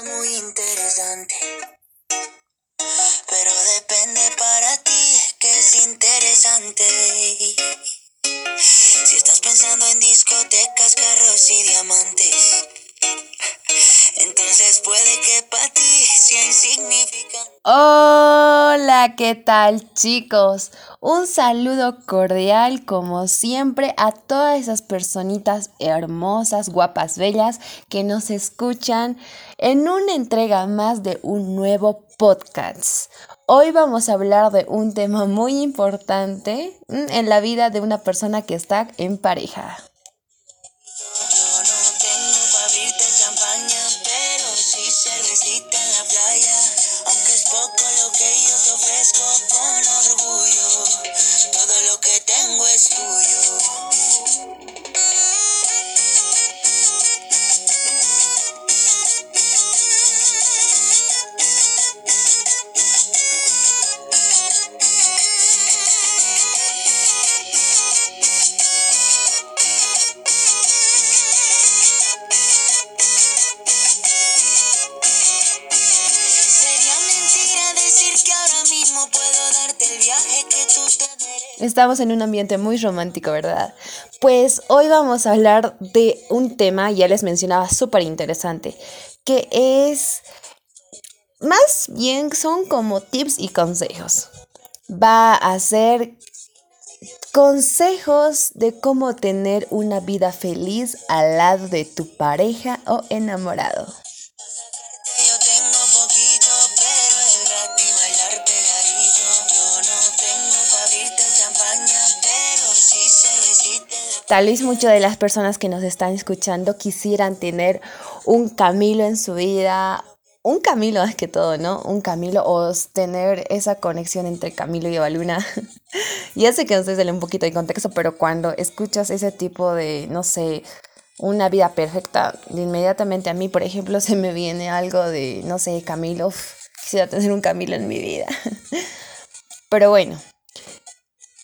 Muy interesante. Pero depende para ti que es interesante. Si estás pensando en discotecas, carros y diamantes, Hola, ¿qué tal chicos? Un saludo cordial como siempre a todas esas personitas hermosas, guapas, bellas que nos escuchan en una entrega más de un nuevo podcast. Hoy vamos a hablar de un tema muy importante mm, en la vida de una persona que está en pareja. Estamos en un ambiente muy romántico, ¿verdad? Pues hoy vamos a hablar de un tema, ya les mencionaba, súper interesante, que es, más bien son como tips y consejos. Va a ser consejos de cómo tener una vida feliz al lado de tu pareja o enamorado. Tal vez muchas de las personas que nos están escuchando quisieran tener un Camilo en su vida, un Camilo más que todo, ¿no? Un Camilo o tener esa conexión entre Camilo y Evaluna. ya sé que no sale un poquito de contexto, pero cuando escuchas ese tipo de, no sé, una vida perfecta, inmediatamente a mí, por ejemplo, se me viene algo de, no sé, Camilo, quisiera tener un Camilo en mi vida. pero bueno,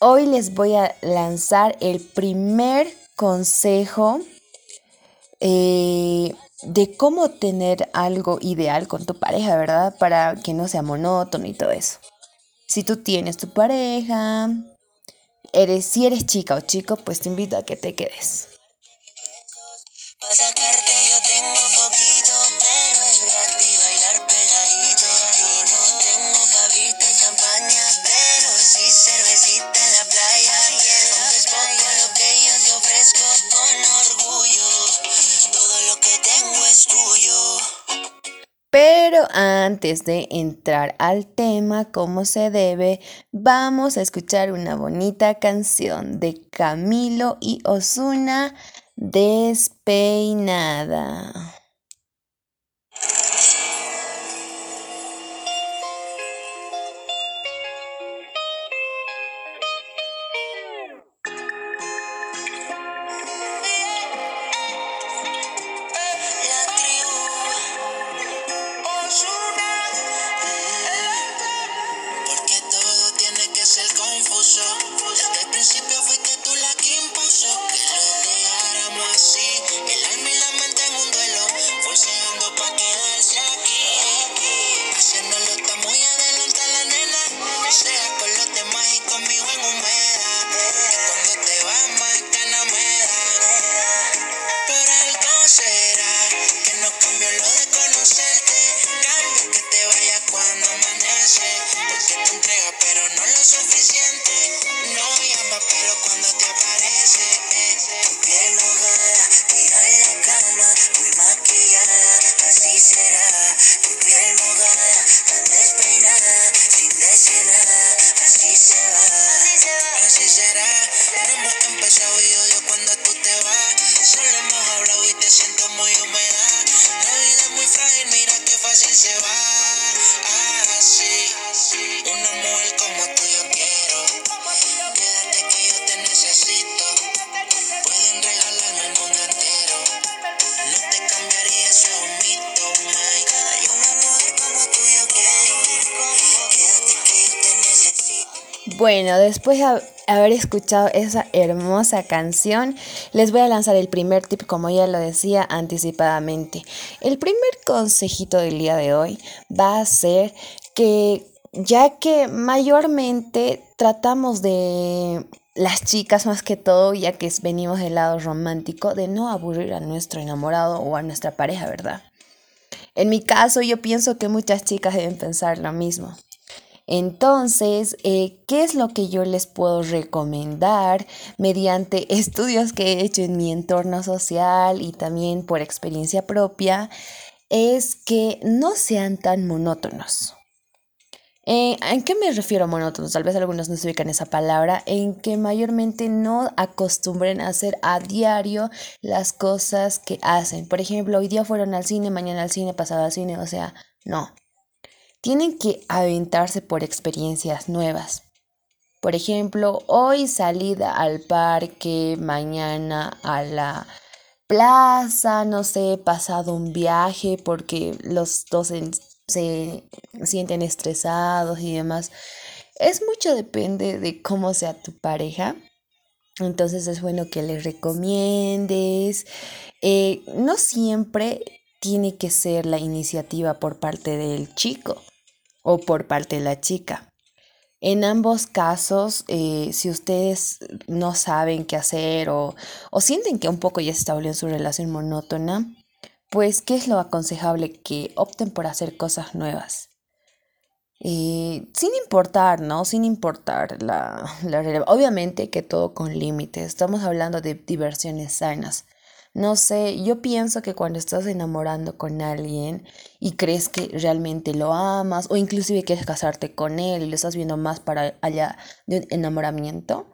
Hoy les voy a lanzar el primer consejo eh, de cómo tener algo ideal con tu pareja, ¿verdad? Para que no sea monótono y todo eso. Si tú tienes tu pareja, eres, si eres chica o chico, pues te invito a que te quedes. Sacarte yo tengo poquito, antes de entrar al tema como se debe, vamos a escuchar una bonita canción de Camilo y Osuna, Despeinada. Será. No y odio cuando tú Bueno, después de haber escuchado esa hermosa canción, les voy a lanzar el primer tip, como ya lo decía anticipadamente. El primer consejito del día de hoy va a ser que ya que mayormente tratamos de las chicas más que todo, ya que venimos del lado romántico, de no aburrir a nuestro enamorado o a nuestra pareja, ¿verdad? En mi caso, yo pienso que muchas chicas deben pensar lo mismo. Entonces, eh, ¿qué es lo que yo les puedo recomendar mediante estudios que he hecho en mi entorno social y también por experiencia propia? Es que no sean tan monótonos. Eh, ¿En qué me refiero a monótonos? Tal vez algunos no se ubican esa palabra, en que mayormente no acostumbren a hacer a diario las cosas que hacen. Por ejemplo, hoy día fueron al cine, mañana al cine, pasado al cine, o sea, no. Tienen que aventarse por experiencias nuevas. Por ejemplo, hoy salida al parque, mañana a la plaza, no sé, pasado un viaje porque los dos se sienten estresados y demás. Es mucho depende de cómo sea tu pareja. Entonces es bueno que les recomiendes. Eh, no siempre tiene que ser la iniciativa por parte del chico o por parte de la chica. En ambos casos, eh, si ustedes no saben qué hacer o, o sienten que un poco ya se está volviendo su relación monótona, pues, ¿qué es lo aconsejable? Que opten por hacer cosas nuevas. sin importar, ¿no? Sin importar la, la Obviamente que todo con límites. Estamos hablando de diversiones sanas. No sé, yo pienso que cuando estás enamorando con alguien y crees que realmente lo amas o inclusive quieres casarte con él y lo estás viendo más para allá de un enamoramiento,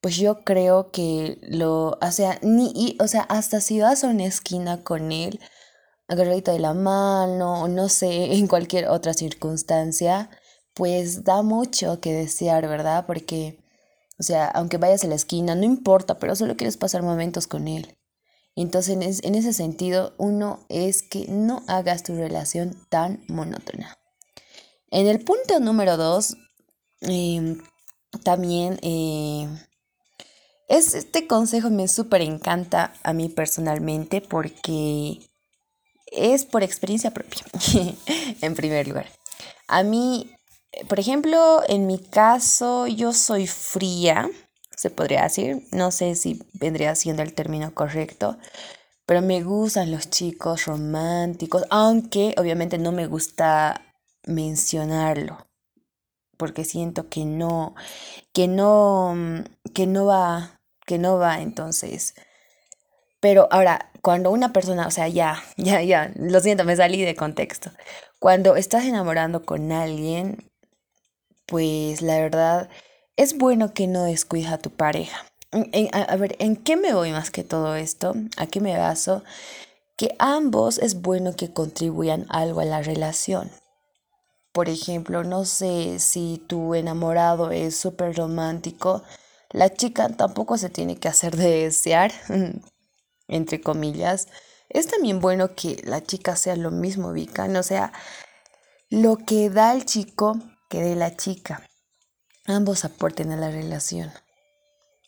pues yo creo que lo, o sea, ni, o sea, hasta si vas a una esquina con él, agarradito de la mano, o no sé, en cualquier otra circunstancia, pues da mucho que desear, ¿verdad? Porque, o sea, aunque vayas a la esquina, no importa, pero solo quieres pasar momentos con él. Entonces, en ese sentido, uno es que no hagas tu relación tan monótona. En el punto número dos, em, también eh, es, este consejo me súper encanta a mí personalmente porque es por experiencia propia, en primer lugar. A mí, por ejemplo, en mi caso, yo soy fría, se podría decir, no sé si vendría siendo el término correcto, pero me gustan los chicos románticos, aunque obviamente no me gusta mencionarlo, porque siento que no, que no, que no va que no va, entonces. Pero ahora, cuando una persona, o sea, ya, ya, ya, lo siento, me salí de contexto. Cuando estás enamorando con alguien, pues la verdad, es bueno que no descuides a tu pareja. a, ver, ¿en qué me voy más que todo esto? ¿A qué me baso? Que ambos es bueno que contribuyan algo a la relación. Por ejemplo, no sé si tu enamorado es súper romántico, la chica tampoco se tiene que hacer de desear, entre comillas. Es también bueno que la chica sea lo mismo, Vika, no sea lo que da el chico que dé la chica. Ambos aporten a la relación.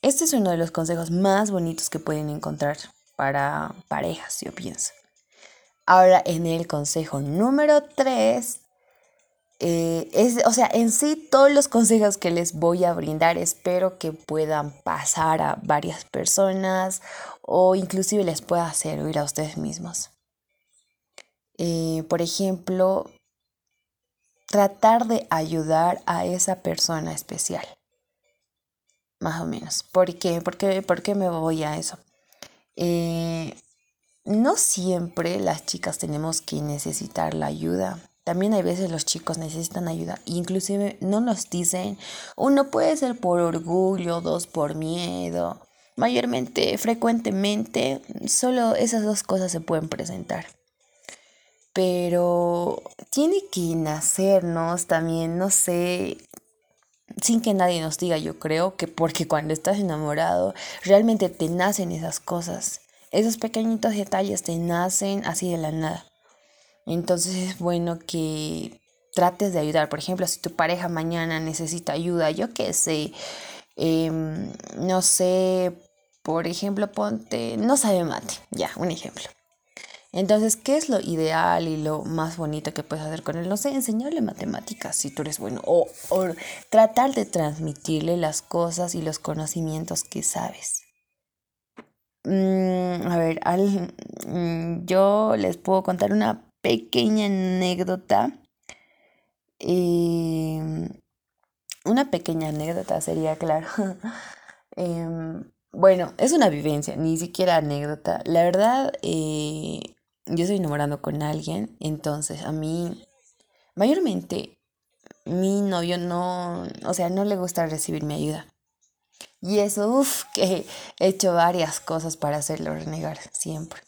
Este es uno de los consejos más bonitos que pueden encontrar para parejas, yo pienso. Ahora en el consejo número 3 eh, o sea, en sí todos los consejos que les voy a brindar espero que puedan pasar a varias personas o inclusive les pueda servir a ustedes mismos. Eh, por ejemplo, tratar de ayudar a esa persona especial. Más o menos. ¿Por qué? ¿Por qué, me voy a eso? Eh, no siempre las chicas tenemos que necesitar la ayuda también hay veces los chicos necesitan ayuda, inclusive no nos dicen, uno puede ser por orgullo, dos por miedo. Mayormente, frecuentemente, solo esas dos cosas se pueden presentar. Pero tiene que nacernos también, no sé, sin que nadie nos diga, yo creo que porque cuando estás enamorado, realmente te nacen esas cosas. Esos pequeñitos detalles te nacen así de la nada. Entonces es bueno que trates de ayudar. Por ejemplo, si tu pareja mañana necesita ayuda, yo qué sé, em, no sé, por ejemplo, ponte, no sabe mate, ya, un ejemplo. Entonces, ¿qué es lo ideal y lo más bonito que puedes hacer con él? No sé, enseñarle matemáticas si tú eres bueno o, o tratar de transmitirle las cosas y los conocimientos que sabes. Mm, a ver, al, mm, yo les puedo contar una pequeña anécdota. Em, una pequeña anécdota sería, claro. Em, bueno, es una vivencia, ni siquiera anécdota. La verdad, eh, yo estoy enamorando con alguien, entonces a mí, mayormente, mi novio no, o sea, no le gusta recibir mi ayuda. Y eso, uff, que he hecho varias cosas para hacerlo renegar siempre.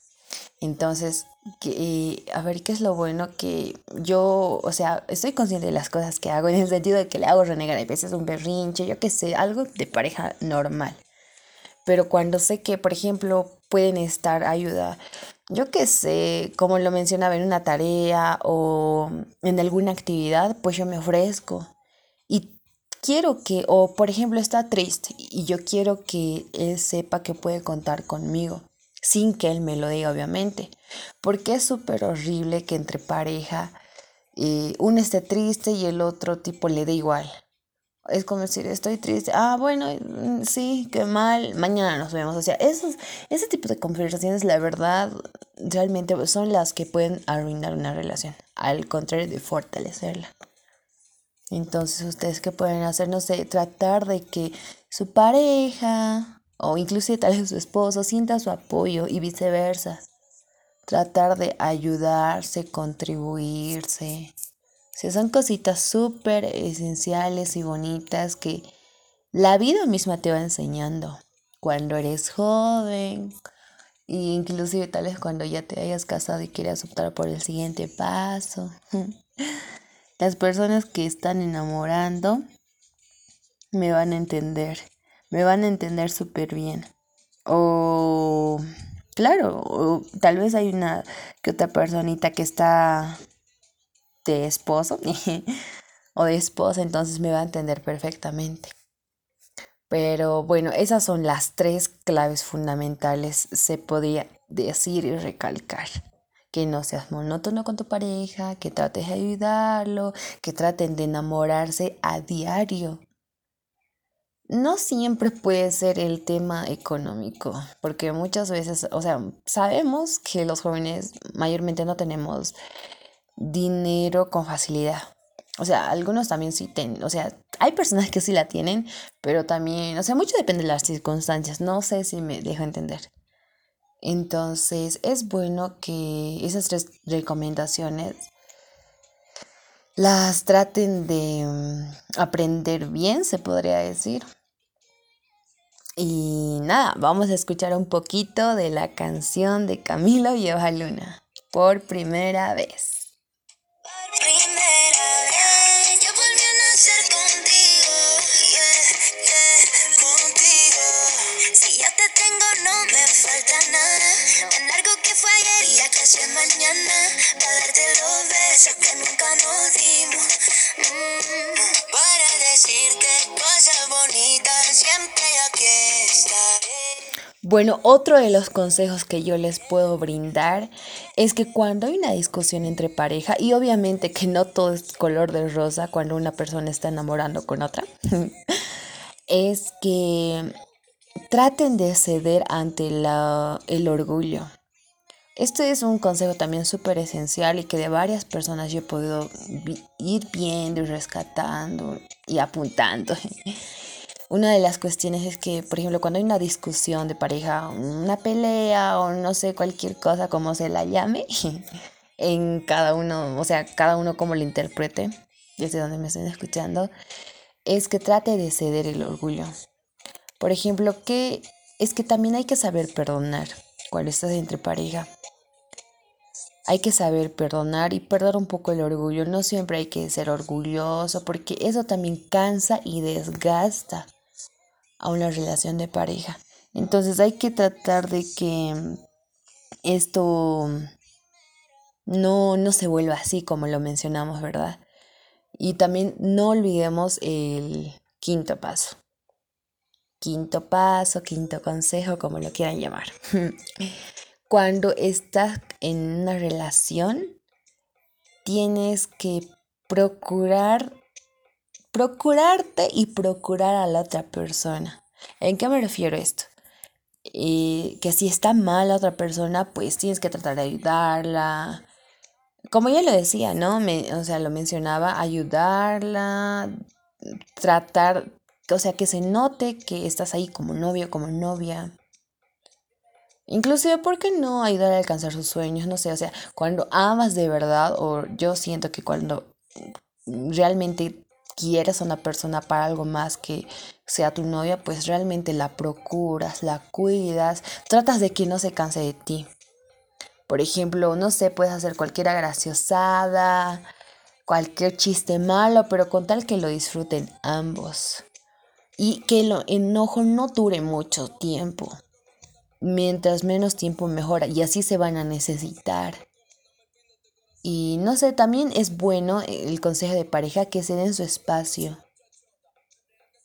Entonces, que, a ver, ¿qué es lo bueno? Que yo, o sea, estoy consciente de las cosas que hago en el sentido de que le hago renegar a veces un berrinche, yo qué sé, algo de pareja normal. Pero cuando sé que, por ejemplo, pueden estar ayuda, yo qué sé, como lo mencionaba en una tarea o en alguna actividad, pues yo me ofrezco. Y quiero que, o por ejemplo, está triste y yo quiero que él sepa que puede contar conmigo, sin que él me lo diga, obviamente. Porque es súper horrible que entre pareja eh, uno esté triste y el otro tipo le dé igual. Es como decir, estoy triste. Ah, bueno, mm, sí, qué mal. Mañana nos vemos. O sea, esos, ese tipo de conversaciones, la verdad, realmente son las que pueden arruinar una relación. Al contrario de fortalecerla. Entonces, ustedes qué pueden hacer, no sé, tratar de que su pareja o inclusive tal vez su esposo sienta su apoyo y viceversa. Tratar de ayudarse, contribuirse. O son cositas súper esenciales y bonitas que la vida misma te va enseñando cuando eres joven, e inclusive tal vez cuando ya te hayas casado y quieras optar por el siguiente paso. Las personas que están enamorando me van a entender, me van a entender súper bien. O, claro, tal vez hay una que otra personita que está de esposo o de esposa, entonces me va a entender perfectamente. Pero bueno, esas son las tres claves fundamentales, se podría decir y recalcar que no seas monótono con tu pareja, que trates de ayudarlo, que traten de enamorarse a diario. No siempre puede ser el tema económico, porque muchas veces, o sea, sabemos que los jóvenes mayormente no tenemos dinero con facilidad. O sea, algunos también sí tienen, o sea, hay personas que sí la tienen, pero también, o sea, mucho depende de las circunstancias, no sé si me dejo entender. Entonces es bueno que esas tres recomendaciones las traten de mm, aprender bien, se podría decir. Y nada, vamos a escuchar un poquito de la canción de Camilo y Eva Luna por primera vez. Para decirte cosas bonitas, siempre aquí estaré. Bueno, otro de los consejos que yo les puedo brindar es que cuando hay una discusión entre pareja, y obviamente que no todo es color de rosa cuando una persona está enamorando con otra, es que traten de ceder ante la, el orgullo. Este es un consejo también súper esencial y que de varias personas yo he podido ir viendo y rescatando y apuntando. Una de las cuestiones es que, por ejemplo, cuando hay una discusión de pareja, una pelea o no sé, cualquier cosa como se la llame, en cada uno, o sea, cada uno como lo interprete, desde donde me estén escuchando, es que trate de ceder el orgullo. Por ejemplo, que es que también hay que saber perdonar cuando estás entre pareja. Hay que saber perdonar y perder un poco el orgullo. No siempre hay que ser orgulloso porque eso también cansa y desgasta a una relación de pareja. Entonces hay que tratar de que esto no, no se vuelva así como lo mencionamos, ¿verdad? Y también no olvidemos el quinto paso. quinto paso, quinto consejo, como lo quieran llamar. Cuando estás en una relación, tienes que procurar, procurarte y procurar a la otra persona. ¿En qué me refiero esto? Eh, que si está mal la otra persona, pues tienes que tratar de ayudarla. Como ya lo decía, ¿no? O sea, lo mencionaba, ayudarla, tratar, o sea, que se note que estás ahí como novio, como novia. Inclusive, ¿por qué no ayudar a alcanzar sus sueños? No sé, o sea, cuando amas de verdad, o yo siento que cuando realmente quieres a una persona para algo más que sea tu novia, pues realmente la procuras, la cuidas, tratas de que no se canse de ti. Por ejemplo, no sé, puedes hacer cualquier graciosada, cualquier chiste malo, pero con tal que lo disfruten ambos. Y que el enojo no dure mucho tiempo. Mientras menos tiempo mejora y así se van a necesitar. Y no sé, también es bueno el consejo de pareja que se den su espacio.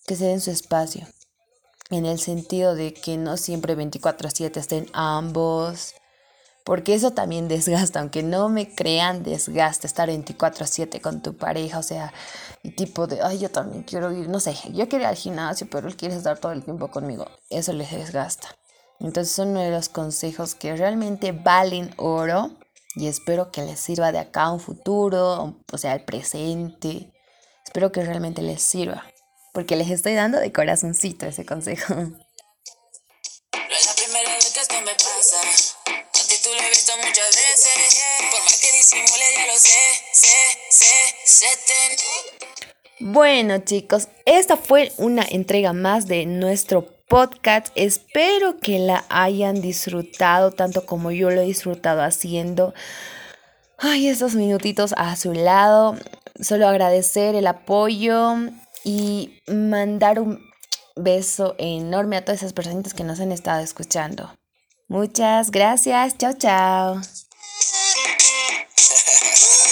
Que se den su espacio. En el sentido de que no siempre 24 a 7 estén ambos. Porque eso también desgasta, aunque no me crean, desgasta estar 24 a 7 con tu pareja. O sea, tipo de, ay, yo también quiero ir, no sé, yo quiero ir al gimnasio, pero él quiere estar todo el tiempo conmigo. Eso les desgasta. Entonces son uno de los consejos que realmente valen oro y espero que les sirva de acá a un futuro, o sea, al presente. Espero que realmente les sirva, porque les estoy dando de corazoncito ese consejo. Bueno, chicos, esta fue una entrega más de nuestro podcast. Espero que la hayan disfrutado tanto como yo lo he disfrutado haciendo. Ay, estos minutitos a su lado. Solo agradecer el apoyo y mandar un beso enorme a todas esas personitas que nos han estado escuchando. Muchas gracias. Chao, chao.